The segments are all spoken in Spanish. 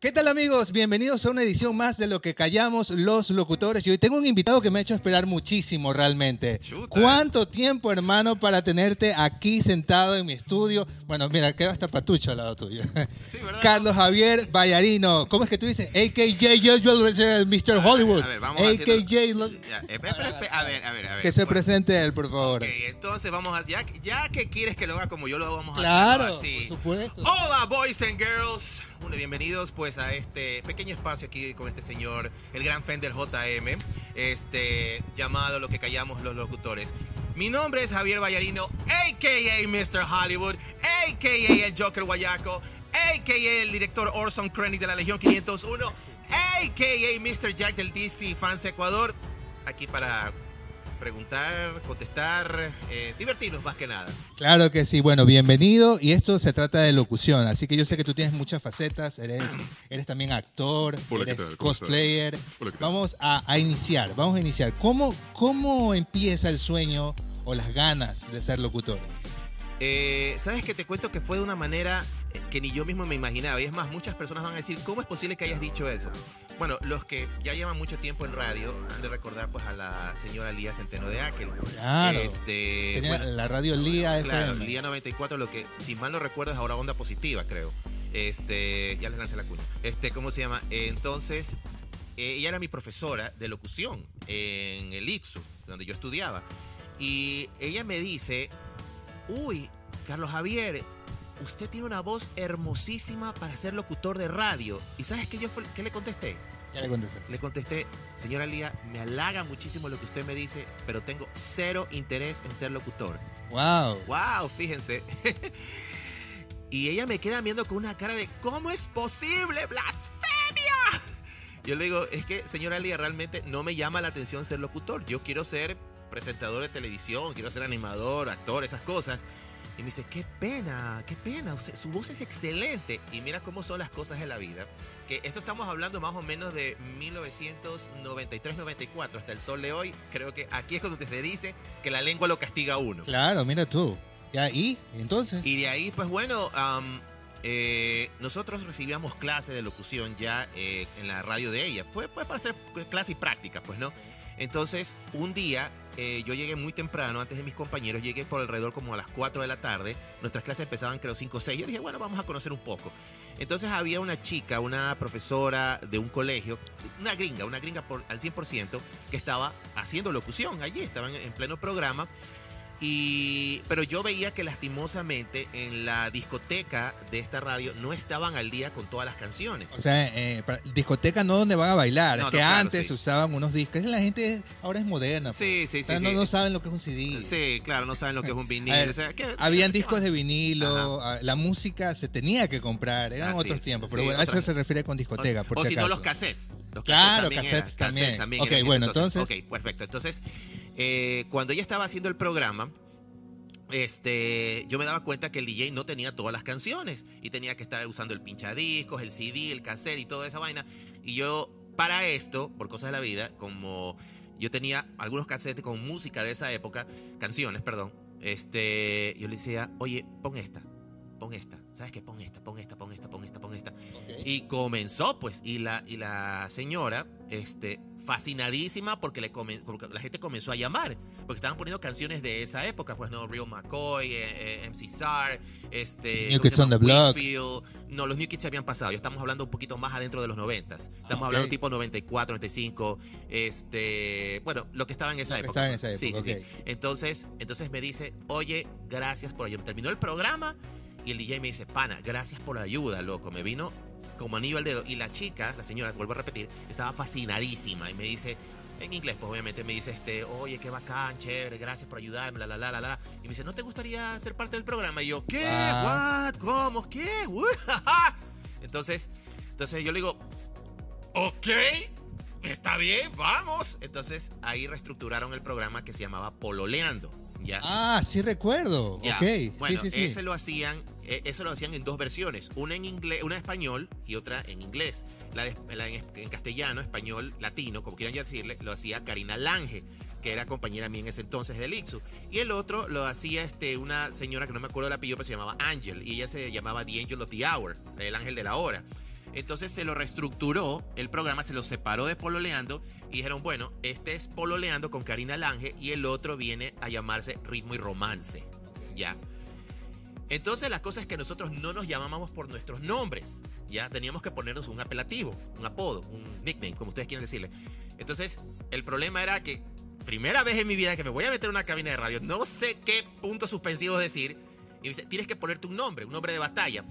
¿Qué tal amigos? Bienvenidos a una edición más de lo que callamos los locutores. Y hoy tengo un invitado que me ha hecho esperar muchísimo realmente. Chuta. ¿Cuánto tiempo, hermano, para tenerte aquí sentado en mi estudio? Bueno, mira, queda hasta patucho al lado tuyo. Sí, ¿verdad? Carlos Javier Vallarino. ¿Cómo es que tú dices? AKJ, yo, yo, Mr. Hollywood. A ver, vamos a ver, a ver, a ver. que se Bueno, presente él, por favor. Ok, entonces vamos a. Ya, ya que quieres que lo haga como yo lo vamos a Claro, hacer. así. por supuesto. Hola, boys and girls. Bienvenidos pues a este pequeño espacio aquí con este señor, el gran Fender JM, este, llamado Lo que callamos los locutores. Mi nombre es Javier Vallarino, a.k.a. Mr. Hollywood, a.k.a. el Joker Guayaco, a.k.a. el director Orson Krennic de la Legión 501, a.k.a. Mr. Jack del DC Fans Ecuador, aquí para preguntar, contestar, eh, divertirnos más que nada. Claro que sí, bueno, bienvenido. Y esto se trata de locución, así que yo sé que tú tienes muchas facetas, eres, eres también actor, Hola, ¿qué eres tal? ¿Cómo cosplayer. Hola. Vamos a, a iniciar, vamos a iniciar. ¿Cómo, ¿Cómo empieza el sueño o las ganas de ser locutor? Eh, ¿Sabes que te cuento que fue de una manera que ni yo mismo me imaginaba? Y es más, muchas personas van a decir, ¿cómo es posible que hayas dicho eso? Bueno, los que ya llevan mucho tiempo en radio han de recordar pues a la señora Lía Centeno de Aquel. Claro. Este, Tenía bueno, la radio Lía claro, FM. Lía 94, lo que, si mal no recuerdo, es ahora Onda Positiva, creo. Este, ya les lancé la cuña. Este, ¿cómo se llama? Entonces, eh, ella era mi profesora de locución en el ITSU, donde yo estudiaba. Y ella me dice, uy, Carlos Javier, usted tiene una voz hermosísima para ser locutor de radio. ¿Y sabes qué yo qué le contesté? Ya le contestas. Le contesté, señora Lía, me halaga muchísimo lo que usted me dice, pero tengo cero interés en ser locutor. Wow. Wow, fíjense. y ella me queda viendo con una cara de ¿cómo es posible? ¡Blasfemia! Yo le digo, es que señora Lía, realmente no me llama la atención ser locutor. Yo quiero ser presentador de televisión, quiero ser animador, actor, esas cosas. Y me dice, qué pena, qué pena, su voz es excelente. Y mira cómo son las cosas en la vida. Que eso estamos hablando más o menos de 1993-94 hasta el sol de hoy. Creo que aquí es cuando se dice que la lengua lo castiga a uno. Claro, mira tú. Ya, ¿y? ¿Entonces? Y de ahí, pues bueno, eh, nosotros recibíamos clases de locución ya eh, en la radio de ella. Pues fue para hacer clase y práctica, pues, ¿no? Entonces, un día eh, yo llegué muy temprano, antes de mis compañeros, llegué por alrededor como a las 4 de la tarde. Nuestras clases empezaban creo 5 o 6. Yo dije, bueno, vamos a conocer un poco. Entonces había una chica, una profesora de un colegio, una gringa, una gringa por, al 100%, que estaba haciendo locución allí, estaban en pleno programa. Y, pero yo veía que lastimosamente en la discoteca de esta radio no estaban al día con todas las canciones. O sea, eh, discoteca no donde van a bailar. No, es que no, claro, antes sí. usaban unos discos. La gente ahora es moderna. Sí, pues. sí, O sea, sí, no, sí. no saben lo que es un CD. Sí, claro, no saben lo que es un A vinil. ver, o sea, que- Habían discos de vinilo, ah, la música se tenía que comprar, eran Así otros tiempos, sí, pero bueno, a eso se refiere con discoteca, por o si no, los cassettes. Los Claro, también cassettes eran, también. cassettes también Ok, eran en ese bueno, Ok, perfecto. Entonces, eh, cuando ella estaba haciendo el programa, este, yo me daba cuenta que el DJ no tenía todas las canciones y tenía que estar usando el pinchadiscos, el CD, el cassette y toda esa vaina. Y yo, para esto, por cosas de la vida, como yo tenía algunos cassettes con música de esa época, canciones, perdón, este, yo le decía, oye, pon esta, pon esta, ¿sabes qué? Pon esta, pon esta, pon esta, pon esta. Y comenzó, pues, y la, y la señora, este, fascinadísima porque, le come- porque la gente comenzó a llamar, porque estaban poniendo canciones de esa época, pues, no, Real McCoy, eh, eh, MC Sar, este... New ¿cómo se Kids on the Block. No, los New Kids habían pasado, ya estamos hablando un poquito más adentro de los noventas, estamos ok. hablando tipo 94, 95, este, bueno, lo que estaba en esa época. estaba en esa Sí, época, sí, ok. sí. Entonces, entonces me dice, oye, gracias por ayudar. Terminó el programa y el DJ me dice, pana, gracias por la ayuda, loco. Me vino como anillo al dedo. Y la chica, la señora, vuelvo a repetir, estaba fascinadísima y me dice, en inglés, pues obviamente me dice, este, oye, qué bacán, chévere, gracias por ayudarme, la, la, la, la, la. Y me dice, ¿no te gustaría ser parte del programa? Y yo, ¿qué? Ah. ¿What? ¿Cómo? ¿Qué? entonces, entonces yo le digo, ok, está bien, vamos. Entonces ahí reestructuraron el programa que se llamaba Pololeando. ¿Ya? Ah, sí recuerdo. Ya. Ok, Bueno, sí, sí, sí. ese lo hacían, eh, eso lo hacían en dos versiones, una en inglés, una en español y otra en inglés. La, de- la en, en castellano, español, latino, como quieran ya decirle, lo hacía Karina Lange, que era compañera mía en ese entonces del Ixu. Y el otro lo hacía este, una señora que no me acuerdo el apellido, pero se llamaba Angel, y ella se llamaba The Angel of the Hour, el ángel de la hora. Entonces se lo reestructuró, el programa se lo separó de Pololeando y dijeron, bueno, este es Pololeando con Karina Lange y el otro viene a llamarse Ritmo y Romance. Ya. Entonces la cosa es que nosotros no nos llamábamos por nuestros nombres, ya teníamos que ponernos un apelativo, un apodo, un nickname, como ustedes quieren decirle. Entonces el problema era que primera vez en mi vida que me voy a meter en una cabina de radio, no sé qué punto suspensivo decir, y me dice, tienes que ponerte un nombre, un nombre de batalla.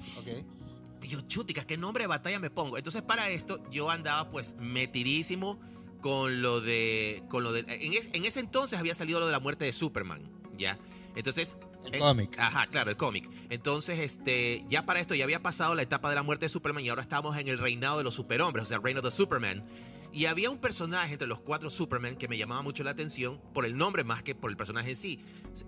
Y yo, chutica, ¿qué nombre de batalla me pongo? Entonces, para esto, yo andaba pues metidísimo con lo de. Con lo de en, es- en ese entonces había salido lo de la muerte de Superman, ¿ya? Entonces. El eh, cómic. Ajá, claro, el cómic. Entonces, este, ya para esto ya había pasado la etapa de la muerte de Superman y ahora estamos en el reinado de los superhombres, o sea, Reign of the Superman. Y había un personaje entre los cuatro Superman que me llamaba mucho la atención por el nombre más que por el personaje en sí.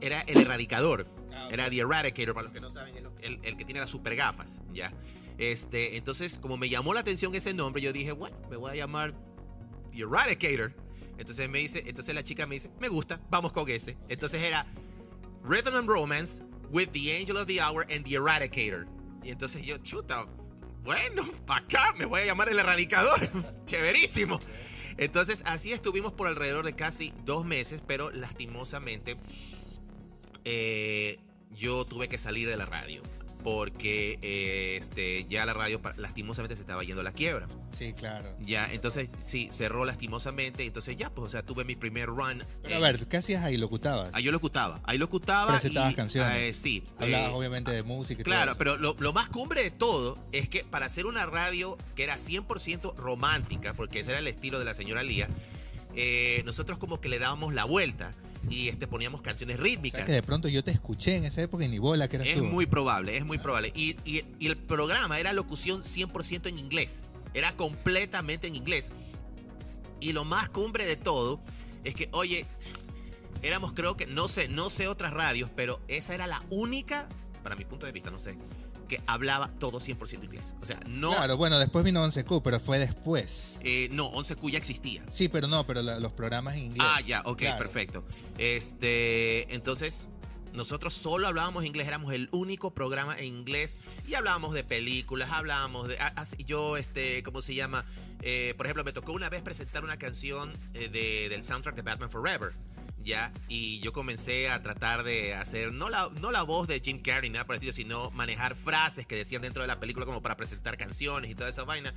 Era el Erradicador. Ah. Era The Eradicator, para los que no saben, el, el- el que tiene las super gafas, ¿ya? Este, entonces, como me llamó la atención ese nombre, yo dije, bueno, me voy a llamar The Eradicator. Entonces me dice, entonces la chica me dice, me gusta, vamos con ese. Entonces era Rhythm and Romance with the Angel of the Hour and the Eradicator. Y entonces yo, chuta, bueno, para acá me voy a llamar el Erradicador. Chéverísimo. Entonces así estuvimos por alrededor de casi dos meses, pero lastimosamente eh, yo tuve que salir de la radio. Porque eh, este, ya la radio lastimosamente se estaba yendo a la quiebra. Sí, claro. Ya, entonces sí, cerró lastimosamente. Entonces ya, pues, o sea, tuve mi primer run. Pero a ver, ¿qué hacías ahí? ¿Locutabas? Ahí yo locutaba. Ahí locutaba. Presentabas y, canciones. eh, sí. Hablabas eh, obviamente de música y Claro, pero lo, lo más cumbre de todo es que para hacer una radio que era 100% romántica, porque ese era el estilo de la señora Lía, eh, nosotros como que le dábamos la vuelta y este, poníamos canciones O sea, rítmicas. que de pronto yo te escuché en esa época y ni bola que eras Es tú. muy probable, es muy probable. Y, y- y el programa era locución 100% en inglés. Era completamente en inglés. Y lo más cumbre de todo es que, oye, éramos creo que, no sé, no sé otras radios, pero esa era la única, para mi punto de vista, no sé, que hablaba todo 100% inglés. O sea, no, Claro, bueno, después vino 11Q, pero fue después. eh, no, 11Q ya existía. Sí, pero no, pero la- los programas en inglés. Ah, ya, ok, Claro. perfecto. Este, entonces, nosotros solo hablábamos inglés, éramos el único programa en inglés y hablábamos de películas, hablábamos de. ah, yo, este, ¿cómo se llama? Eh, por ejemplo, me tocó una vez presentar una canción eh, de- del soundtrack de Batman Forever. Ya, y yo comencé a tratar de hacer, no la, no la voz de Jim Carrey, nada por el estilo, sino manejar frases que decían dentro de la película como para presentar canciones y toda esa vaina.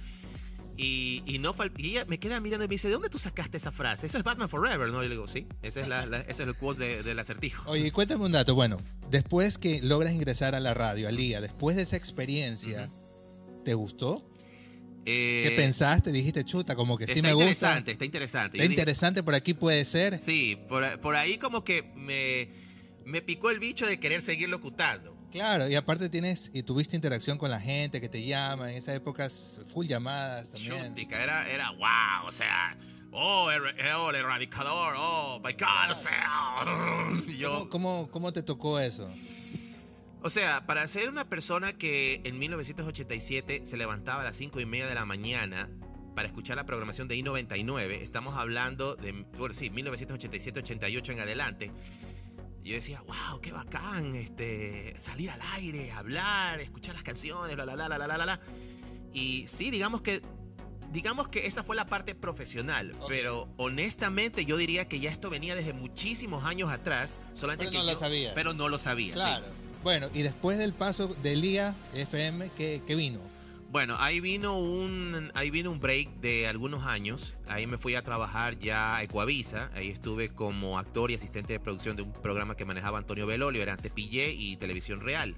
Y, y no y ella me queda mirando y me dice, ¿de dónde tú sacaste esa frase? Eso es Batman Forever, ¿no? Y le digo, sí, ese es, la, la- ese es el quote de- del acertijo. Oye, cuéntame un dato. Bueno, después que logras ingresar a la radio, a Liga, después de esa experiencia, ¿te gustó? Eh, ¿Qué pensaste? Dijiste, chuta, como que sí está me gusta. interesante, está interesante. Está Yo dije, interesante, por aquí puede ser. sí, por, por ahí como que me, me picó el bicho de querer seguir locutando. Claro, y aparte tienes y tuviste interacción con la gente que te llama, en esa época full llamadas también. Era, era wow, o sea, oh, el, oh, el erradicador, oh, my God, o sea, yo... ¿Cómo, cómo, cómo te tocó eso? O sea, para ser una persona que en 1987 se levantaba a las 5 y media de la mañana para escuchar la programación de I-99, estamos hablando de, bueno, sí, 1987-88 en adelante. Yo decía, wow, qué bacán, este, salir al aire, hablar, escuchar las canciones, bla, bla, bla, bla, bla, bla, bla. Y sí, digamos que, digamos que esa fue la parte profesional, pero honestamente yo diría que ya esto venía desde muchísimos años atrás, solamente Pero que no lo yo- sabías. Pero no lo sabía, sí. Bueno, y después del paso de Liga FM, ¿qué, vino? Bueno, ahí vino un ahí vino un break de algunos años. Ahí me fui a trabajar ya a Ecuavisa. Ahí estuve como actor y asistente de producción de un programa que manejaba Antonio Belolio, era Tepillé y Televisión Real.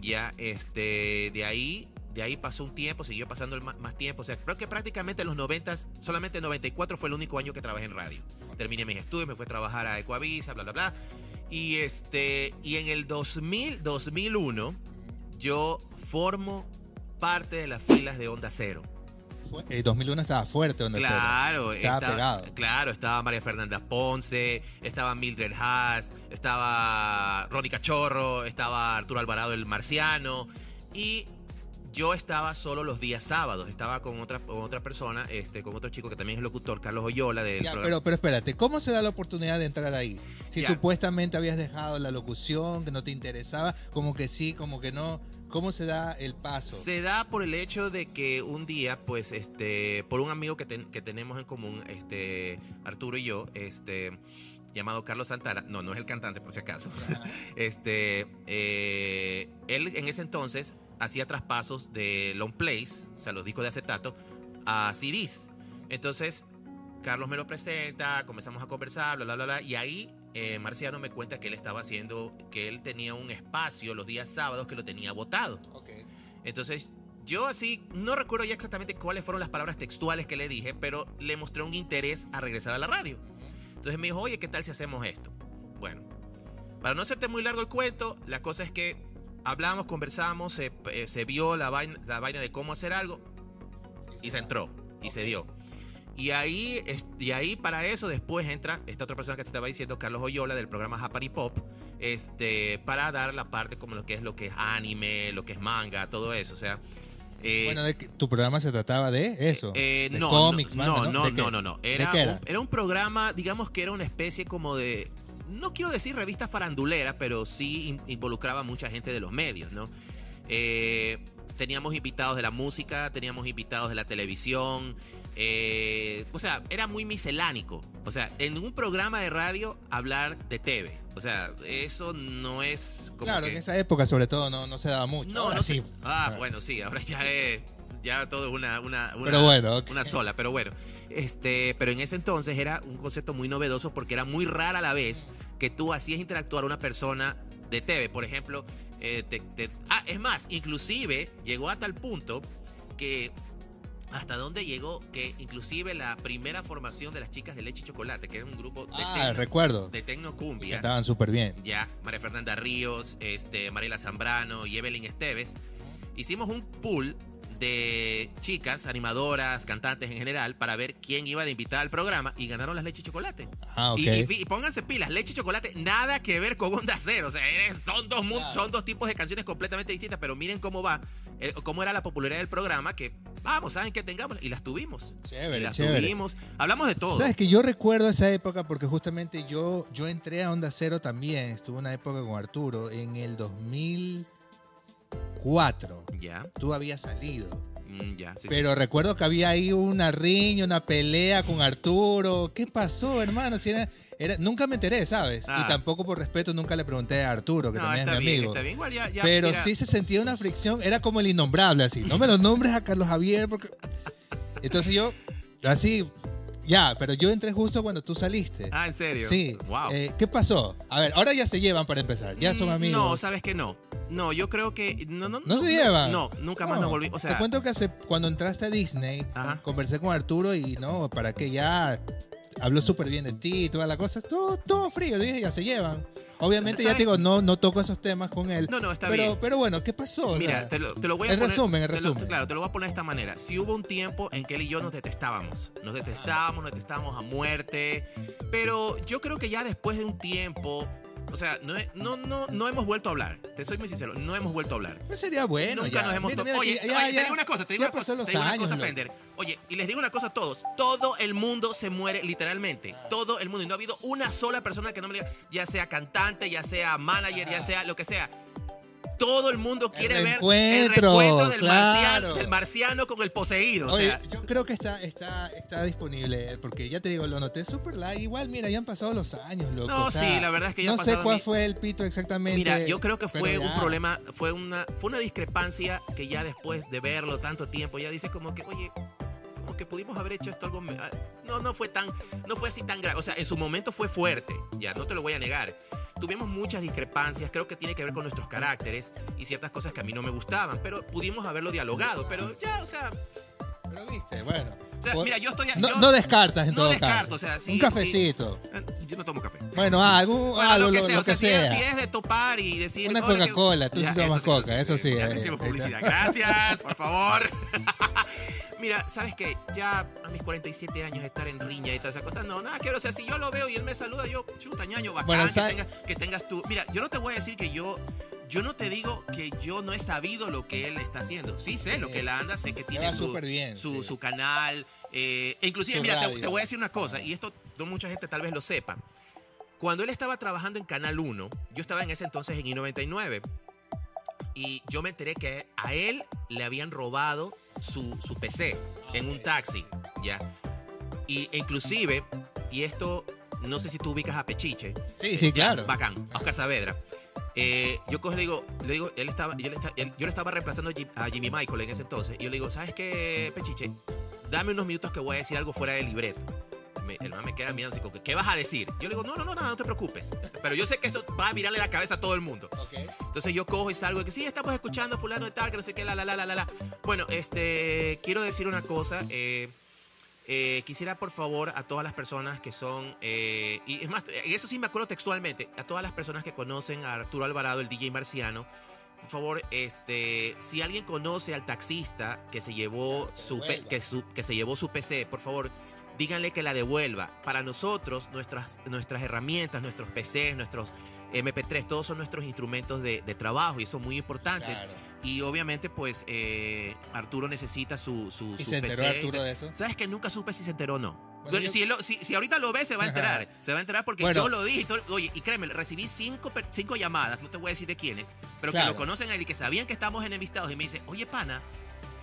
Ya este de ahí de ahí pasó un tiempo, siguió pasando el más tiempo, o sea, creo que prácticamente en los 90, solamente el 94 fue el único año que trabajé en radio. Terminé mis estudios, me fui a trabajar a Ecuavisa, bla bla bla. Y este y en el 2000 2001 yo formo parte de las filas de Onda Cero. El 2001 estaba fuerte, donde Claro, estaba, pegado. claro, estaba María Fernanda Ponce, estaba Mildred Haas, estaba Ronnie Cachorro, estaba Arturo Alvarado el Marciano y yo estaba solo los días sábados, estaba con otra, con otra persona, este, con otro chico que también es locutor, Carlos Oyola, del Ya, programa. pero, pero espérate, ¿cómo se da la oportunidad de entrar ahí? Si Ya. supuestamente habías dejado la locución, que no te interesaba, como que sí, como que no. ¿Cómo se da el paso? Se da por el hecho de que un día, pues, este, por un amigo que, ten- que tenemos en común, este, Arturo y yo, este, llamado Carlos Santana, no, no es el cantante por si acaso, este, eh, él en ese entonces hacía traspasos de long plays, o sea, los discos de acetato, a CDs. Entonces, Carlos me lo presenta, comenzamos a conversar, bla, bla, bla, bla, y ahí eh, Marciano me cuenta que él estaba haciendo, que él tenía un espacio los días sábados que lo tenía votado. Ok. Entonces, yo así, no recuerdo ya exactamente cuáles fueron las palabras textuales que le dije, pero le mostré un interés a regresar a la radio. Entonces me dijo, oye, ¿qué tal si hacemos esto? Bueno, para no hacerte muy largo el cuento, la cosa es que hablamos, conversamos, se, eh, se vio la vaina, la vaina de cómo hacer algo y se entró y se dio. Y ahí, y ahí para eso después entra esta otra persona que te estaba diciendo, Carlos Oyola, del programa Japari Pop, este, para dar la parte como lo que es lo que es anime, lo que es manga, todo eso. O sea, eh, Bueno, de que- tu programa se trataba de eso. eh, de no, cómics, no, manga, no, no, no, no, no. ¿De Era, qué era? Un, era un programa, digamos que era una especie como de, no quiero decir revista farandulera, pero sí in- involucraba a mucha gente de los medios, ¿no? Eh, teníamos invitados de la música, teníamos invitados de la televisión, eh, o sea, era muy miscelánico. O sea, en un programa de radio hablar de TV. O sea, eso no es como Claro, que... en esa época sobre todo no, no se daba mucho. No, Ahora no sí. Ah, bueno, sí, ahora ya es ya todo es una una, una, bueno, una sola, pero bueno. Este, pero en ese entonces era un concepto muy novedoso porque era muy rara a la vez que tú hacías interactuar a una persona de TV, por ejemplo, eh, te- te- ah, es más, inclusive llegó a tal punto que hasta dónde llegó que inclusive la primera formación de las chicas de leche y chocolate, que era un grupo de Ah, tecno, recuerdo. de tecno cumbia. Estaban súper bien. Ya, María Fernanda Ríos, este, Mariela Zambrano y Evelyn Esteves. Hicimos un pool de chicas, animadoras, cantantes en general, para ver quién iba de invitada al programa y ganaron las leche y chocolate. Ah. Y, y fi- y pónganse pilas, leche y chocolate, nada que ver con Onda Cero. O sea, eres- son, dos, son dos tipos de canciones completamente distintas, pero miren cómo va, eh, cómo era la popularidad del programa, que vamos, saben que tengamos, y las tuvimos. Chévere, y las chévere. tuvimos. Hablamos de todo. Sabes que yo recuerdo esa época porque justamente yo, yo entré a Onda Cero también. Estuve una época con Arturo en el 2004. Ya, Tú habías salido. mm, ya, sí, sí. Pero recuerdo que había ahí una riña, una pelea con Arturo. ¿Qué pasó, hermano? Si era, era- nunca me enteré, ¿sabes? Ah. Y tampoco por respeto nunca le pregunté a Arturo, que No, también es mi bien, amigo. está bien. Igual ya, ya, Pero mira, sí se sentía una fricción, era como el innombrable, así. No me lo nombres a Carlos Javier, porque. Entonces yo, así, ya, pero yo entré justo cuando tú saliste. Ah, ¿en serio? Sí. Wow. Eh, ¿Qué pasó? A ver, ahora ya se llevan para empezar, ya son Mm, amigos. No, sabes que no. No, yo creo que. No, no, ¿No se llevan? No, nunca más No, nos volvimos. O sea, te cuento que hace, cuando entraste a Disney, Ajá. conversé con Arturo y no, para que ya habló súper bien de ti y toda la cosa, todo, todo frío, yo dije, ya se llevan. Obviamente, ya te digo, no, no toco esos temas con él. No, no, está pero, bien. Pero bueno, ¿qué pasó? O Mira, sea, te lo, te lo voy a el poner. resumen, el te lo- resumen. claro, te lo voy a poner de esta manera. Si hubo un tiempo en que él y yo nos detestábamos. Nos detestábamos, nos detestábamos a muerte. Pero yo creo que ya después de un tiempo. O sea, no, no, no, no hemos vuelto a hablar. Te soy muy sincero, no hemos vuelto a hablar. pues sería bueno. Nunca ya. nos hemos Mira, Oye, ya- oye, ya- te digo una cosa, te digo una cosa, te digo una cosa. Fender. Oye, y les digo una cosa a todos. Todo el mundo se muere literalmente. Todo el mundo. Y no ha habido una sola persona que no me diga, ya sea cantante, ya sea manager, ya sea lo que sea. Todo el mundo quiere ver el reencuentro, del, claro. marciano, del marciano con el poseído. O Oye, sea, yo creo que está, está, está disponible, porque ya te digo, lo noté súper light. Igual, mira, ya han pasado los años, loco. No, o sea, sí, la verdad es que ya No han sé cuál fue el pito exactamente. Mira, yo creo que fue un problema, fue una, fue una discrepancia que ya después de verlo tanto tiempo, ya dices como que, oye, como que pudimos haber hecho esto algo. ah, No, no fue tan, no fue así tan grave. O sea, en su momento fue fuerte, ya, no te lo voy a negar. Tuvimos muchas discrepancias, creo que tiene que ver con nuestros caracteres y ciertas cosas que a mí no me gustaban, pero pudimos haberlo dialogado, pero ya, o sea, Pero viste, bueno. o sea, Por- mira, yo estoy... no, yo- no descartas en no todo descarto, caso. o sea, sí, Un cafecito. eh, Yo no tomo café. Bueno, algo, Bueno, algo, lo que sea, lo o sea, que si, es, si es de topar y decir... Una "Hola, ¿qué-" Coca-Cola, tú sí tomas Coca, eso sí, Ya eh, hicimos publicidad. Gracias, por favor. Mira, ¿sabes qué? Ya a mis 47 años estar en riña y todas esas cosas, no, nada, quiero, o sea, si yo lo veo y él me saluda, yo, chuta, ñaño, bacán, Bueno, que, tengas, que tengas tú. Mira, yo no te voy a decir que yo, yo no te digo que yo no he sabido lo que él está haciendo. Sí sé lo que él anda, sé que tiene su, bien, su, sí. su canal. eh, e inclusive, Su mira, te voy a decir una cosa, y esto no mucha gente tal vez lo sepa. Cuando él estaba trabajando en Canal 1, yo estaba en ese entonces en I99, y yo me enteré que a él le habían robado su, su PC en un taxi, ¿ya? Y e inclusive, y esto, no sé si tú ubicas a Pechiche. Sí, sí, claro. Bacán, Oscar Saavedra. Eh, yo cojo le digo, le digo, él estaba, yo, le esta- él- yo le estaba reemplazando a Jim- a Jimmy Michael en ese entonces. Y yo le digo, ¿sabes qué, Pechiche? Dame unos minutos que voy a decir algo fuera del libreto. Me- el man me queda mirando así como que, ¿qué vas a decir? Yo le digo, no, no, no, no, no te preocupes. Pero yo sé que eso va a virarle la cabeza a todo el mundo. Entonces yo cojo y salgo de que sí, estamos escuchando a fulano de tal, que no sé qué, la, la, la, la, la. Bueno, este, quiero decir una cosa. eh, eh, quisiera por favor a todas las personas que son, eh, y es más, eso sí me acuerdo textualmente, a todas las personas que conocen a Arturo Alvarado, el DJ marciano, por favor, este, si alguien conoce al taxista que se llevó su, que su- que se llevó su PC, por favor, díganle que la devuelva. Para nosotros, nuestras, nuestras herramientas, nuestros PCs, nuestros MP3, todos son nuestros instrumentos de, de trabajo y son muy importantes. Claro. Y obviamente, pues, eh, Arturo necesita su, su, ¿Y su se enteró PC. Arturo de eso? ¿Sabes que nunca supe si se enteró o no? Bueno, Pero yo- si, él lo- si, si ahorita lo ve, se va a enterar. se va a enterar porque Bueno. yo lo dije. y todo- oye, y créeme, recibí cinco, cinco llamadas, no te voy a decir de quiénes, pero Claro. que lo conocen a él y que sabían que estamos enemistados. Y me dice, oye, pana,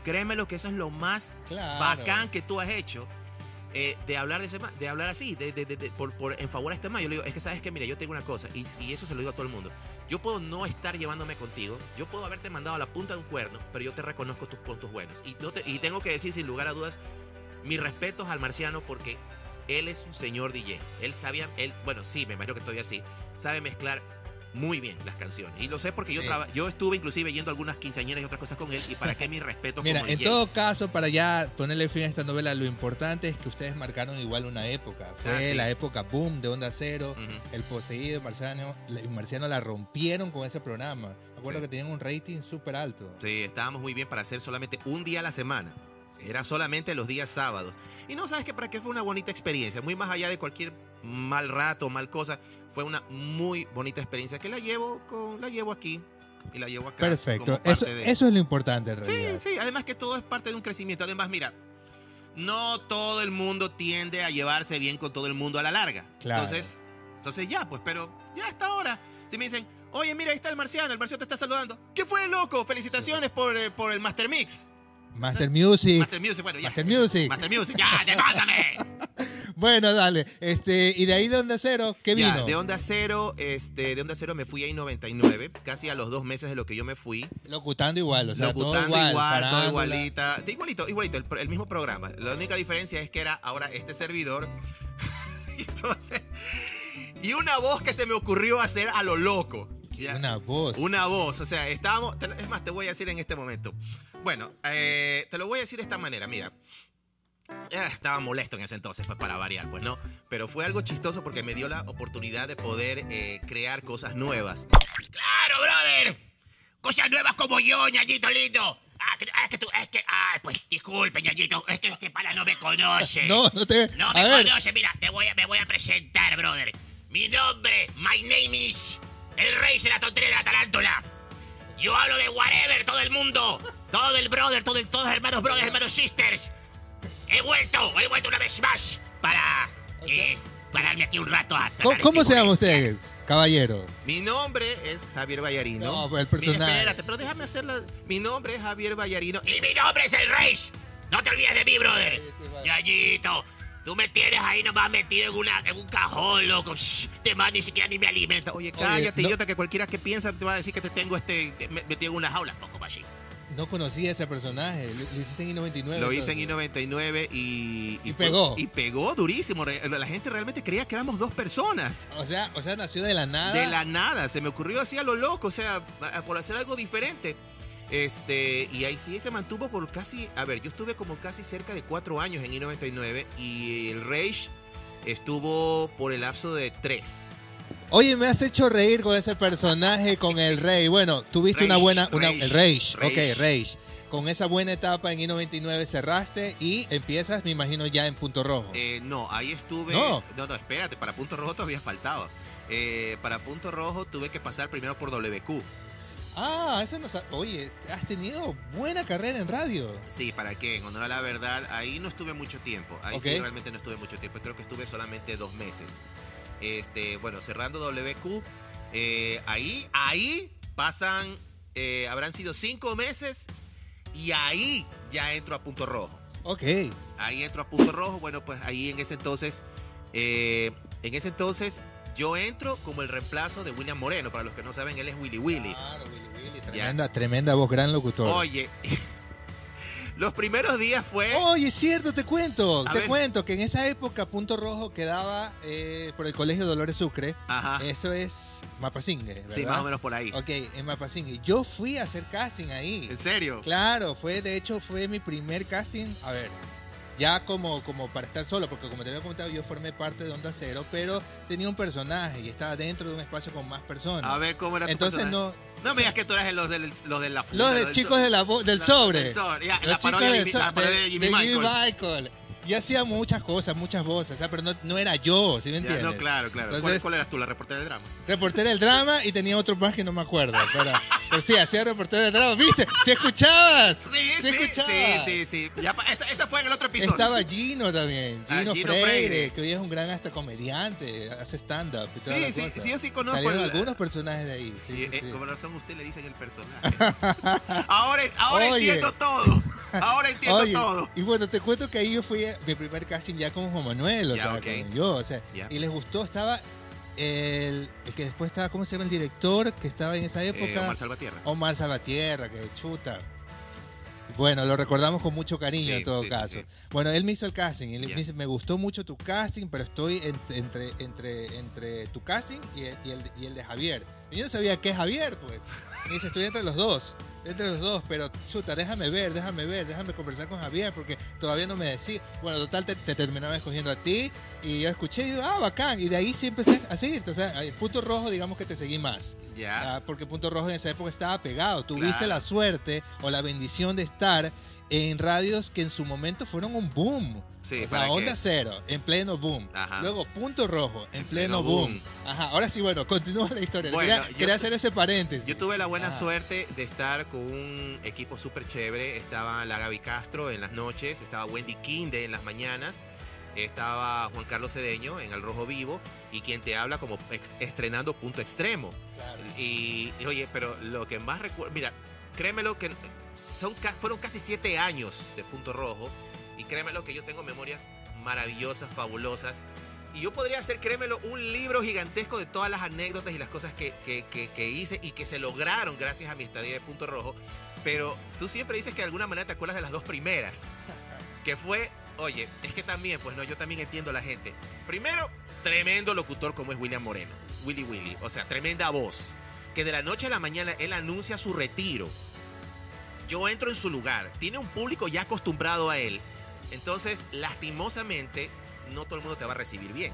créeme lo que eso es lo más Claro. bacán que tú has hecho. Eh, de hablar de ese de hablar así, de, de- de- por, por- en favor a este man. Yo digo, es que sabes que, mira, yo tengo una cosa, y, y eso se lo digo a todo el mundo. Yo puedo no estar llevándome contigo, yo puedo haberte mandado a la punta de un cuerno, pero yo te reconozco tus puntos buenos. Y, no te- y tengo que decir sin lugar a dudas, mis respetos al marciano porque él es un señor DJ. Él sabía, él, bueno, sí, me imagino que todavía sí, sabe mezclar muy bien las canciones. Y lo sé porque yo, traba- yo estuve inclusive yendo a algunas quinceañeras y otras cosas con él, y para qué mi respeto Mira, como en todo caso, para ya ponerle fin a esta novela, lo importante es que ustedes marcaron igual una época. Fue Ah, sí. la época boom de Onda Cero, Ujú. El Poseído, Marciano, Marciano la rompieron con ese programa. Me acuerdo Sí. que tenían un rating súper alto. Sí, estábamos muy bien para hacer solamente un día a la semana. Era solamente los días sábados. Y no sabes que para qué fue una bonita experiencia. Muy más allá de cualquier mal rato, mal cosa. Fue una muy bonita experiencia que la llevo con, la llevo aquí y la llevo acá. Perfecto. Eso, de- eso es lo importante en Sí, realidad. sí. Además que todo es parte de un crecimiento. Además, mira, no todo el mundo tiende a llevarse bien con todo el mundo a la larga. Claro. Entonces, entonces ya, pues, pero ya hasta ahora. Si me dicen, oye, mira, ahí está el marciano, el marciano te está saludando. ¿Qué fue, loco? Felicitaciones por, eh, por el Master Mix. Master Music. Master Music, bueno, ya. Master Music. Master Music, ya, demándame. Bueno, dale. Este, y de ahí de Onda Cero, ¿qué Ya, vino? de Onda Cero, este, de Onda Cero me fui a I99, casi a los dos meses de lo que yo me fui. Locutando igual, o sea, todo locutando igual. igual, todo igualita. Igualito, igualito, el, mismo programa. La única diferencia es que era ahora este servidor. y entonces. Y una voz que se me ocurrió hacer a lo loco. ¿ya? Una voz. Una voz, o sea, estábamos. Es más, te voy a decir en este momento. Bueno, eh, te lo voy a decir de esta manera, mira. Eh, estaba molesto en ese entonces, pues para variar, pues no. Pero fue algo chistoso porque me dio la oportunidad de poder eh, crear cosas nuevas. ¡Claro, brother! Cosas nuevas como yo, ñañito lindo. Ah, que, ah, es que tú, es que, ay, pues disculpe, ñañito, es que este pana no me conoce. No, no te. No a me ver, conoce, mira, te voy a, me voy a presentar, brother. Mi nombre, my name is el rey de la tontería de la tarántula. Yo hablo de whatever, todo el mundo. Todo el brother, todo el, todos hermanos brothers, hermanos sisters. He vuelto, he vuelto una vez más para eh, pararme aquí un rato a ¿Cómo, cómo se llama usted, caballero? Mi nombre es Javier Vallarino. No, pues, el personaje. Mi- espérate, pero déjame hacerla. Mi nombre es Javier Vallarino. Y mi nombre es el Rey. No te olvides de mí, brother. Yayito, tú me tienes ahí nomás metido en, una, en un cajón, loco. Te man ni siquiera ni me alimenta. Oye, cállate, no- idiota, que cualquiera que piensa te va a decir que te tengo este me- metido en una jaula. Poco más así. No conocía ese personaje. Lo, lo hiciste en I99. Lo hice en entonces. I99 y... Y fue- pegó. Y pegó durísimo. La gente realmente creía que éramos dos personas. O sea, o sea, nació de la nada. De la nada, se me ocurrió así a lo loco, o sea, por hacer algo diferente. Este, y ahí sí se mantuvo por casi, a ver, yo estuve como casi cerca de cuatro años en I99 y el Rage estuvo por el lapso de tres. Oye, me has hecho reír con ese personaje, con el rey. Bueno, tuviste una Rage, buena. Una, Rage, el Rage. Ok, Rage. Rage. Con esa buena etapa en I99 cerraste y empiezas, me imagino, ya en Punto Rojo. Eh, no, ahí estuve. No. no, no, espérate, para Punto Rojo todavía faltaba. Eh, para Punto Rojo tuve que pasar primero por WQ. Ah, eso no sa- Oye, has tenido buena carrera en radio. Sí, ¿para qué? En honor a la verdad, ahí no estuve mucho tiempo. Ahí sí Ok. realmente no estuve mucho tiempo. Creo que estuve solamente dos meses. Este, bueno, cerrando WQ, eh, ahí, ahí pasan, eh, habrán sido cinco meses y ahí ya entro a punto rojo. Ok. Ahí entro a punto rojo. Bueno, pues ahí en ese entonces, eh, en ese entonces yo entro como el reemplazo de William Moreno. Para los que no saben, él es Willy Willy. Claro, Willy Willy. Tremenda, tremenda voz, gran locutor. Oye, los primeros días fue... Oye, es cierto, te cuento. A te ver. cuento que en esa época Punto Rojo quedaba eh, por el Colegio Dolores Sucre. Ajá. Eso es Mapasingue, ¿verdad? Sí, más o menos por ahí. Ok, en Mapasingue. Yo fui a hacer casting ahí. ¿En serio? Claro, fue, de hecho, fue mi primer casting. A ver, ya como, como para estar solo, porque como te había comentado, yo formé parte de Onda Cero, pero tenía un personaje y estaba dentro de un espacio con más personas. A ver cómo era tu Entonces personaje? no. No me digas que tú eres los, del, los de la funda. Los de del chicos de del la- sobre. del sobre, ya, Los la, parodia de, del so- de Jimmy Michael. Yo hacía muchas cosas, muchas voces, o sea, pero no, no era yo, ¿sí me Ya, entiendes? no, claro, claro. ¿Cuál, Entonces- cuál eras tú, la reportera del drama? Reportero del drama y tenía otro más que no me acuerdo. Pero, pero sí, hacía reportero del drama. ¿Viste? ¿Sí escuchabas? Sí, sí, sí, escuchabas? sí, sí. Ya, pa- esa, esa fue en el otro episodio. Estaba Gino también, Ah, Gino, Gino Freire, Freire. que hoy es un gran hasta comediante, hace stand-up y toda Sí, la sí, cosa. sí, yo sí conozco Salieron el- algunos personajes de ahí. sí, Sí, sí, eh, sí. Con razón usted le dicen el personaje. ahora ahora Oye. entiendo todo. Ahora entiendo Oye, todo. y bueno, te cuento que ahí yo fui mi primer casting ya con Juan Manuel, o Ya, sea, ok. con yo, o sea, Ya. y les gustó, estaba el, el que después estaba, ¿cómo se llama el director que estaba en esa época? Eh, Omar Salvatierra. Omar Salvatierra, que chuta. Bueno, lo recordamos con mucho cariño Sí, en todo sí, caso. sí. Bueno, él me hizo el casting y él Ya. me dice, me gustó mucho tu casting, pero estoy entre, entre, entre, entre tu casting y el, y, el, y el de Javier. Y yo no sabía qué es Javier, pues. Me dice, estoy entre los dos, entre los dos, pero chuta, déjame ver, déjame ver, déjame conversar con Javier, porque todavía no me decía. Bueno, total, te, te terminaba escogiendo a ti y yo escuché y digo, ah, bacán. Y de ahí sí empecé a seguirte. O sea, el punto rojo, digamos que te seguí más. Ya. Ah, porque Punto Rojo en esa época estaba pegado. Tuviste Claro. la suerte o la bendición de estar en radios que en su momento fueron un boom. Sí, o ¿para sea? Onda Cero, en pleno boom. Ajá. Luego Punto Rojo, en, En pleno, pleno boom. boom. Ajá, ahora sí, bueno, continúa la historia. Bueno, quería, yo- quería hacer ese paréntesis. Yo tuve la buena Ajá. suerte de estar con un equipo súper chévere. Estaba la Gaby Castro en las noches, estaba Wendy Kinde en las mañanas, estaba Juan Carlos Cedeño en El Rojo Vivo y quien te habla como estrenando Punto Extremo. Claro. Y, y, oye, pero lo que más recuerdo, mira, créemelo que son, fueron casi siete años de Punto Rojo y créemelo que yo tengo memorias maravillosas, fabulosas. Y yo podría hacer, créemelo, un libro gigantesco de todas las anécdotas y las cosas que, que- que- que hice y que se lograron gracias a mi estadía de Punto Rojo. Pero tú siempre dices que de alguna manera te acuerdas de las dos primeras. Que fue, oye, es que también, pues no, yo también entiendo a la gente. Primero, tremendo locutor como es William Moreno. Willy Willy. O sea, tremenda voz. Que de la noche a la mañana él anuncia su retiro. Yo entro en su lugar. Tiene un público ya acostumbrado a él. Entonces, lastimosamente, no todo el mundo te va a recibir bien.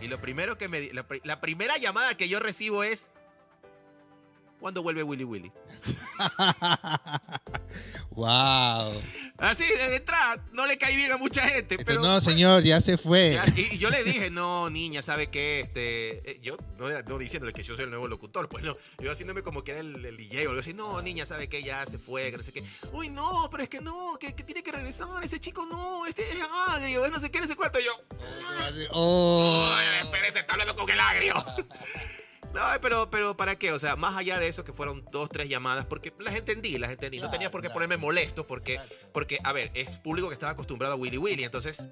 Y lo primero que me... La, la primera llamada que yo recibo es... ¿Cuándo vuelve Willy Willy? wow. Así, de entrada, no le cae bien a mucha gente. Pero no, señor, ya se fue. Ya, y, y yo le dije, no, niña, ¿sabe qué? Este, eh, yo no, no diciéndole que yo soy el nuevo locutor, pues no, yo haciéndome como que era el, el DJ o algo así, no, niña, ¿sabe qué? Ya se fue, que no sé qué. Uy, no, pero es que no, que, que tiene que regresar, ese chico no, este es agrio, es no sé qué, no sé cuánto. Y yo, oh. "Ay, espérese, está hablando con el agrio. No, pero, pero ¿para qué? O sea, más allá de eso, que fueron dos, tres llamadas, porque las entendí, las entendí. no tenía por qué claro. ponerme molesto, porque, porque, a ver, es público que estaba acostumbrado a Willy Willy, entonces,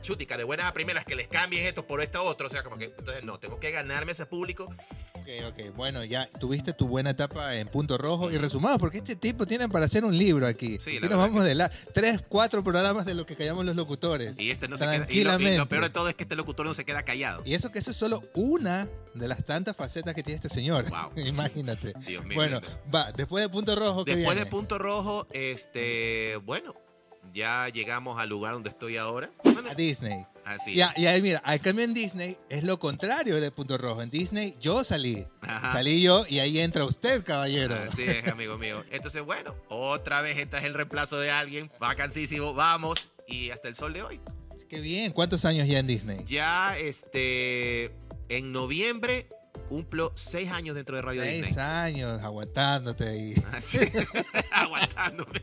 chútica, de buenas a primeras, que les cambien esto por esto otro, o sea, como que, entonces, no, tengo que ganarme ese público. Ok, ok. Bueno, ya tuviste tu buena etapa en Punto Rojo y resumado, porque este tipo tiene para hacer un libro aquí. Sí, aquí nos vamos de la tres, cuatro programas de lo que callamos los locutores. Y este no se queda, y lo, y lo peor de todo es que este locutor no se queda callado. Y eso que eso es solo una de las tantas facetas que tiene este señor. Wow. Imagínate. Dios mío. bueno, va, después de Punto Rojo, ¿qué Después de? Punto Rojo, este, bueno, ya llegamos al lugar donde estoy ahora. Bueno, A Disney. así Ya, es. y ahí mira, al cambio en Disney es lo contrario de Punto Rojo. En Disney yo salí. Ajá. Salí yo y ahí entra usted, caballero. Así es, amigo mío. Entonces, bueno, otra vez entras el reemplazo de alguien, vacancísimo, vamos, y hasta el sol de hoy. Qué bien. ¿Cuántos años ya en Disney? Ya, este, en noviembre cumplo seis años dentro de Radio Seis Disney. años aguantándote ahí. Así, aguantándome.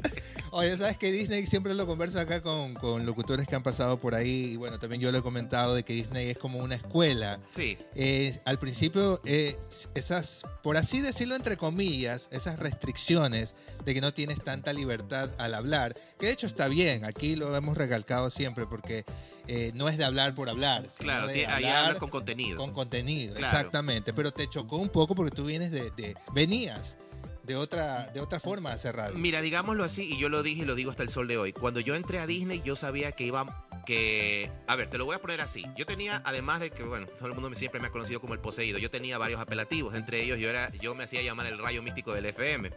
Oye, sabes que Disney siempre lo converso acá con, con locutores que han pasado por ahí. Y bueno, también yo lo he comentado de que Disney es como una escuela. Sí, Eh, al principio, eh, esas, por así decirlo, entre comillas, esas restricciones de que no tienes tanta libertad al hablar, que de hecho está bien, aquí lo hemos recalcado siempre, porque eh, no es de hablar por hablar, claro, de tie- ahí hablar hablas con contenido. con contenido, Claro. exactamente. Pero te chocó un poco porque tú vienes de, de- venías de otra, de otra forma de hacer radio. Mira, digámoslo así, y yo lo dije y lo digo hasta el sol de hoy. Cuando yo entré a Disney, yo sabía que iba. Que, a ver, te lo voy a poner así. Yo tenía, además de que, bueno, todo el mundo siempre me ha conocido como el poseído, yo tenía varios apelativos. Entre ellos, yo era yo me hacía llamar el rayo místico del FM.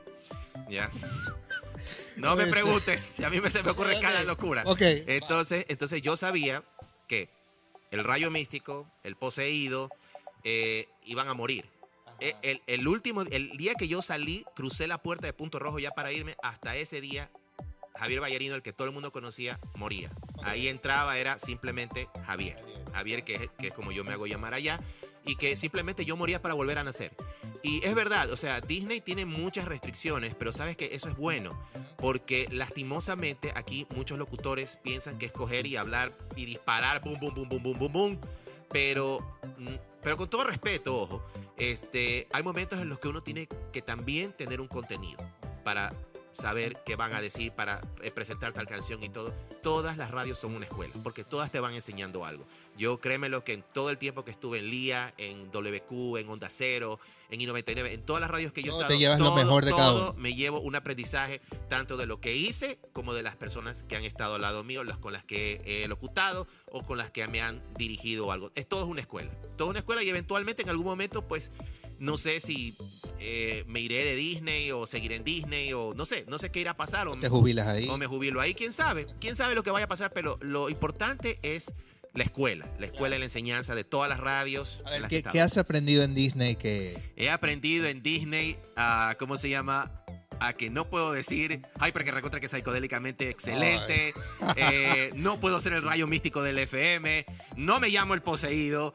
¿Ya? No me Oye, preguntes, a mí me, se me ocurre cada locura. Ok. Entonces, entonces yo sabía que el rayo místico, el poseído, eh, iban a morir. Eh, El, el último, el día que yo salí, crucé la puerta de Punto Rojo ya para irme, hasta ese día, Javier Ballerino, el que todo el mundo conocía, moría. Ahí entraba, era simplemente Javier. Javier, que es, que es como yo me hago llamar allá, y que simplemente yo moría para volver a nacer. Y es verdad, o sea, Disney tiene muchas restricciones, pero sabes que eso es bueno, porque lastimosamente aquí muchos locutores piensan que escoger y hablar y disparar, boom, boom, boom, boom, boom, boom, boom, pero, mm, pero con todo respeto, ojo, este, hay momentos en los que uno tiene que también tener un contenido para saber qué van a decir, para eh, presentar tal canción y todo. Todas las radios son una escuela, porque todas te van enseñando algo. Yo créeme lo que en todo el tiempo que estuve en LIA, en WQ, en Onda Cero, en I99, en todas las radios que yo he Todo estado, te llevas lo todo, mejor de cada todo uno. me llevo un aprendizaje tanto de lo que hice como de las personas que han estado al lado mío, las con las que he locutado o con las que me han dirigido algo. Es todo es una escuela. Todo una escuela y eventualmente en algún momento, pues, no sé si eh, me iré de Disney o seguiré en Disney o no sé, no sé qué irá a pasar. O, Te jubilas ahí. o me jubilo ahí, quién sabe, quién sabe lo que vaya a pasar, pero lo importante es la escuela, la escuela y la enseñanza de todas las radios. A ver, ¿qué, qué has aprendido en Disney que... He aprendido en Disney a, ¿cómo se llama? A que no puedo decir, ay, porque recontra que es psicodélicamente excelente, eh, no puedo ser el rayo místico del FM, no me llamo el poseído,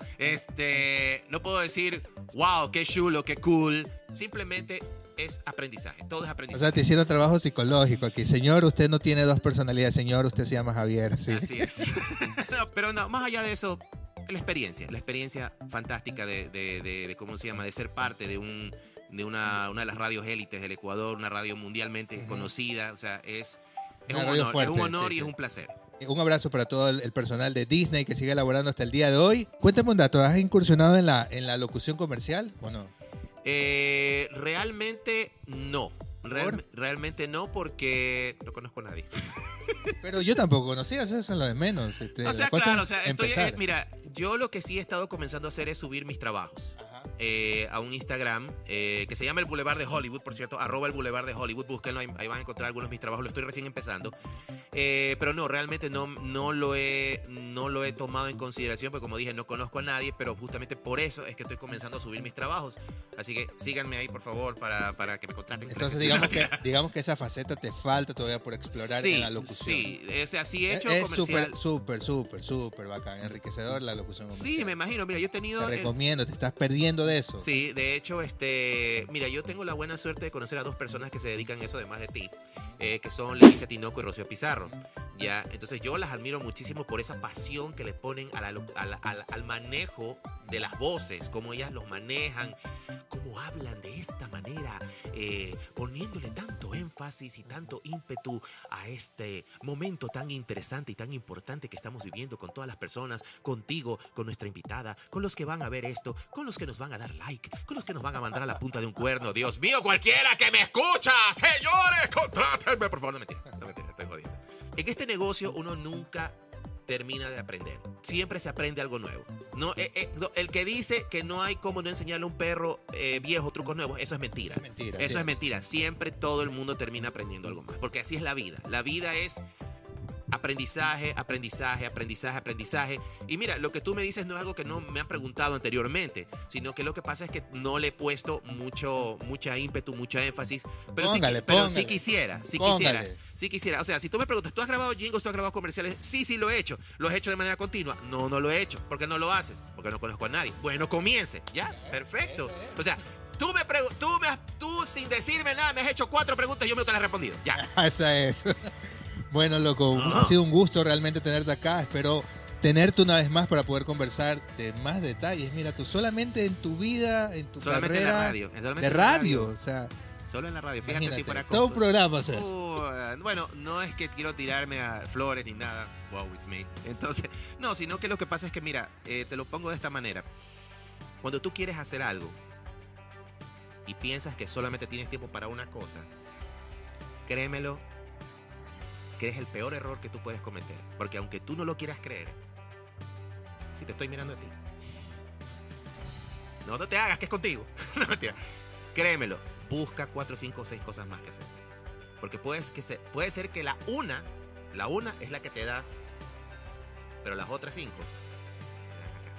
este, no puedo decir, wow, qué chulo, qué cool, simplemente es aprendizaje, todo es O aprendizaje. sea, te hicieron trabajo psicológico aquí. Señor, usted no tiene dos personalidades. Señor, usted se llama Javier. Sí. Así es. No, pero no, más allá de eso, la experiencia, la experiencia fantástica de, de- de- de cómo se llama, de ser parte de un de una, una de las radios élites del Ecuador, una radio mundialmente conocida, o sea, es, es un honor, fuerte, es un honor sí, y es un placer. Un abrazo para todo el, personal de Disney que sigue elaborando hasta el día de hoy. Cuéntame un dato. ¿Has incursionado en la, en la locución comercial o no? Eh, realmente no. Realmente no porque no conozco a nadie. Pero yo tampoco conocía, eso es lo de menos. este, O sea, claro, o sea, estoy, eh, mira, yo lo que sí he estado comenzando a hacer es subir mis trabajos. Eh, a un Instagram eh, que se llama el Boulevard de Hollywood, por cierto, arroba el Boulevard de Hollywood, búsquenlo, ahí, ahí van a encontrar algunos de mis trabajos, lo estoy recién empezando. Eh, pero no, realmente no, no, lo he, no lo he tomado en consideración, porque como dije, no conozco a nadie, pero justamente por eso es que estoy comenzando a subir mis trabajos. Así que síganme ahí, por favor, para, para que me contraten. Entonces, digamos que, digamos que esa faceta te falta todavía por explorar sí, en la locución. Sí, o sea, sí he Es- hecho es comercial. súper, súper, súper, súper bacán. Enriquecedor la locución comercial. Sí, me imagino, mira, yo he tenido... Te recomiendo, te estás perdiendo de eso. Sí, de hecho, este, mira, yo tengo la buena suerte de conocer a dos personas que se dedican a eso, además de ti, eh, que son Leticia Tinoco y Rocío Pizarro. Ya, entonces yo las admiro muchísimo por esa pasión que le ponen al- manejo de las voces, cómo ellas los manejan, cómo hablan de esta manera, eh, poniéndole énfasis y tanto ímpetu a este momento tan interesante y tan importante que estamos viviendo con todas las personas, contigo, con nuestra invitada, con los que van a ver esto, con los que nos van a dar like, con los que nos van a mandar a la punta de un cuerno. Dios mío, cualquiera que me escucha, señores, contrátenme, por favor. No mentira, no mentira, estoy jodiendo. En este negocio uno nunca termina de aprender. Siempre se aprende algo nuevo. No, eh, eh, no, el que dice que no hay cómo no enseñarle a un perro eh, viejo trucos nuevos, eso es mentira. Mentira, Eso sí. es mentira. Siempre todo el mundo termina aprendiendo algo más. Porque así es la vida. La vida es aprendizaje, aprendizaje, aprendizaje, aprendizaje. Y mira, lo que tú me dices no es algo que no me han preguntado anteriormente, sino que lo que pasa es que no le he puesto mucho, mucha ímpetu, mucha énfasis. Pero, Póngale, sí, pero sí póngale. quisiera, sí Póngale. quisiera, sí quisiera. O sea, si tú me preguntas, ¿tú has grabado jingles, tú has grabado comerciales? Sí, sí lo he hecho. ¿Lo has hecho de manera continua? No, no lo he hecho. ¿Por qué no lo haces? Porque no conozco a nadie. Bueno, comience. Ya, perfecto. O sea, tú me tú sin decirme nada me has hecho cuatro preguntas y yo me te las he respondido. Ya. Esa es. Bueno, loco, Ah. ha sido un gusto realmente tenerte acá. Espero tenerte una vez más para poder conversar de más detalles. Mira, tú solamente en tu vida, en tu Solamente en la radio. solamente de en la radio, o sea, Solo en la radio. Fíjate si fuera todo un programa, o sea. Uh, bueno, no es que quiero tirarme a flores ni nada. Wow, it's me. Entonces, no, sino que lo que pasa es que, mira, eh, te lo pongo de esta manera. Cuando tú quieres hacer algo y piensas que solamente tienes tiempo para una cosa, créemelo, que es el peor error que tú puedes cometer. Porque aunque tú no lo quieras creer, si te estoy mirando a ti, no, no te hagas que es contigo. no, mentira. Créemelo, busca cuatro, cinco seis cosas más que hacer. Porque puedes que se, puede ser que la una, la una es la que te da, pero las otras cinco te dan acá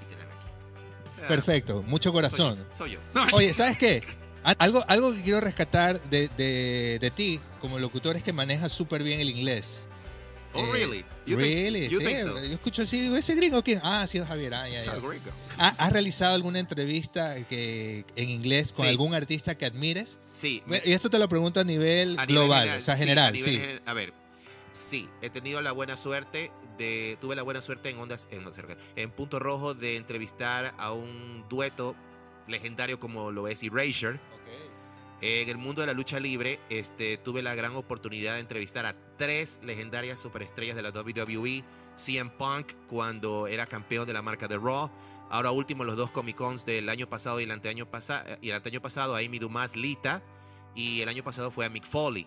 y te dan aquí. Perfecto, mucho soy corazón. yo, Soy yo. Oye, ¿sabes qué? Algo, algo que quiero rescatar de, de- de ti como locutor es que manejas súper bien el inglés. oh, Eh, really? You think- really, you sí. think so? Yo escucho así, ese gringo que... Ah, sido Javier. Ah, ya, It's ya. a gringo. ¿Ha- ¿Has realizado alguna entrevista que, en inglés con Sí. algún artista que admires? Sí. Y esto te lo pregunto a nivel A global, o sea, sí, general, a nivel sí. A ver, sí, he tenido la buena suerte de, tuve la buena suerte en ondas, en, en Punto Rojo de entrevistar a un dueto legendario como lo es Erasure. En el mundo de la lucha libre, este, tuve la gran oportunidad de entrevistar a tres legendarias superestrellas de la WWE. CM Punk cuando era campeón de la marca de Raw. Ahora último los dos Comic Cons del año pasado y el anteaño, pasa- y el anteaño pasado a Amy Dumas Lita. Y el año pasado fue a Mick Foley.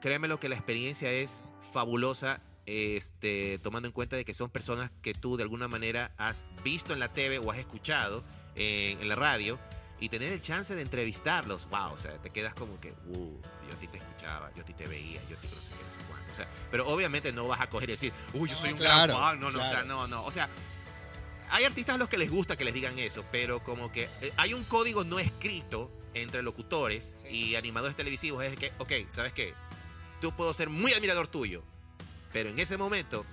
Créeme lo que la experiencia es fabulosa. Este, tomando en cuenta de que son personas que tú de alguna manera has visto en la TV o has escuchado en, en la radio y tener el chance de entrevistarlos, wow, o sea, te quedas como que, uh, yo a ti te escuchaba, yo a ti te veía, yo a ti no sé qué, no sé cuánto. O sea, pero obviamente no vas a coger y decir, uy, yo soy un claro, gran fan, no, no, o sea, no, no, o sea, hay artistas a los que les gusta que les digan eso, pero como que eh, hay un código no escrito entre locutores y animadores televisivos, es que, ok, ¿sabes qué? Tú puedo ser muy admirador tuyo, pero en ese momento,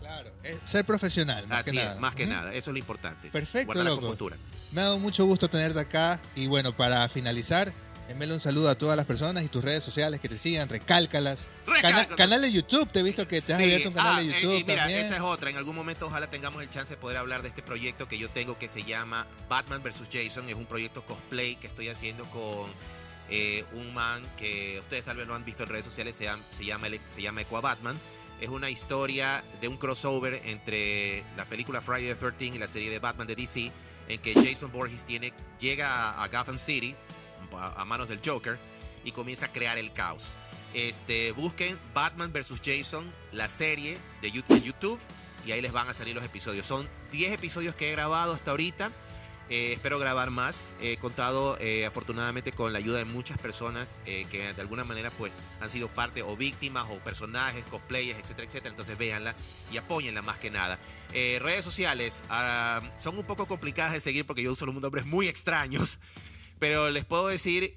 Claro, eh, ser profesional, más así que es, nada. más que nada, eso es lo importante. Perfecto, Guardar la compostura. Me ha dado mucho gusto tenerte acá y bueno, para finalizar, envíale un saludo a todas las personas y tus redes sociales que te sigan, recálcalas. Cana- canal de YouTube, te he visto que te has Sí, abierto un canal ah, de eh, YouTube y mira, también. esa es otra. En algún momento ojalá tengamos el chance de poder hablar de este proyecto que yo tengo que se llama Batman vs. Jason. Es un proyecto cosplay que estoy haciendo con eh, un man que ustedes tal vez lo han visto en redes sociales, se llama, se llama, se llama Equa Batman. Es una historia de un crossover entre la película Friday the 13 y la serie de Batman de DC, en que Jason Borges tiene, llega a, a Gotham City a, manos del Joker y comienza a crear el caos. Este, busquen Batman vs. Jason, la serie de YouTube, y ahí les van a salir los episodios. Son 10 episodios que he grabado hasta ahorita. Eh, espero grabar más. He contado eh, afortunadamente con la ayuda de muchas personas eh, que de alguna manera pues han sido parte o víctimas o personajes, cosplayers, etcétera, etcétera. Entonces véanla y apóyenla más que nada. Redes sociales ah, son un poco complicadas de seguir porque yo uso los nombres muy extraños. Pero les puedo decir,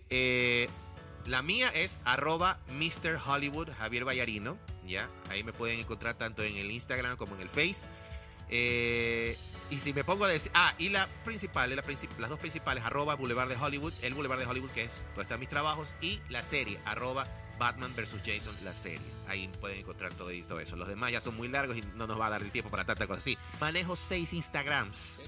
la mía es arroba Mr. Javier Vallarino. ¿ya? Ahí me pueden encontrar tanto en el Instagram como en el Face. Eh, y si me pongo a decir, ah, y la principal, la princip- las dos principales, arroba Boulevard de Hollywood, el Boulevard de Hollywood que es donde están mis trabajos, y la serie, arroba Batman vs. Jason, la serie. Ahí pueden encontrar todo esto eso. Los demás ya son muy largos y no nos va a dar el tiempo para tanta cosa así. Manejo seis Instagrams.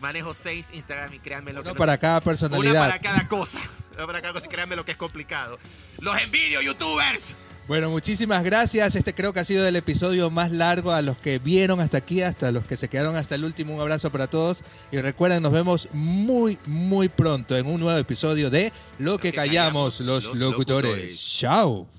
Manejo seis Instagram y créanme lo que Uno no- para cada una personalidad. para cada cosa. Una para cada cosa. Y créanme lo que es complicado. Los envidio, youtubers. Bueno, muchísimas gracias. Este creo que ha sido el episodio más largo a los que vieron hasta aquí, hasta los que se quedaron hasta el último. Un abrazo para todos. Y recuerden, nos vemos muy, muy pronto en un nuevo episodio de Lo que, que callamos, callamos los, los locutores. locutores. Chao.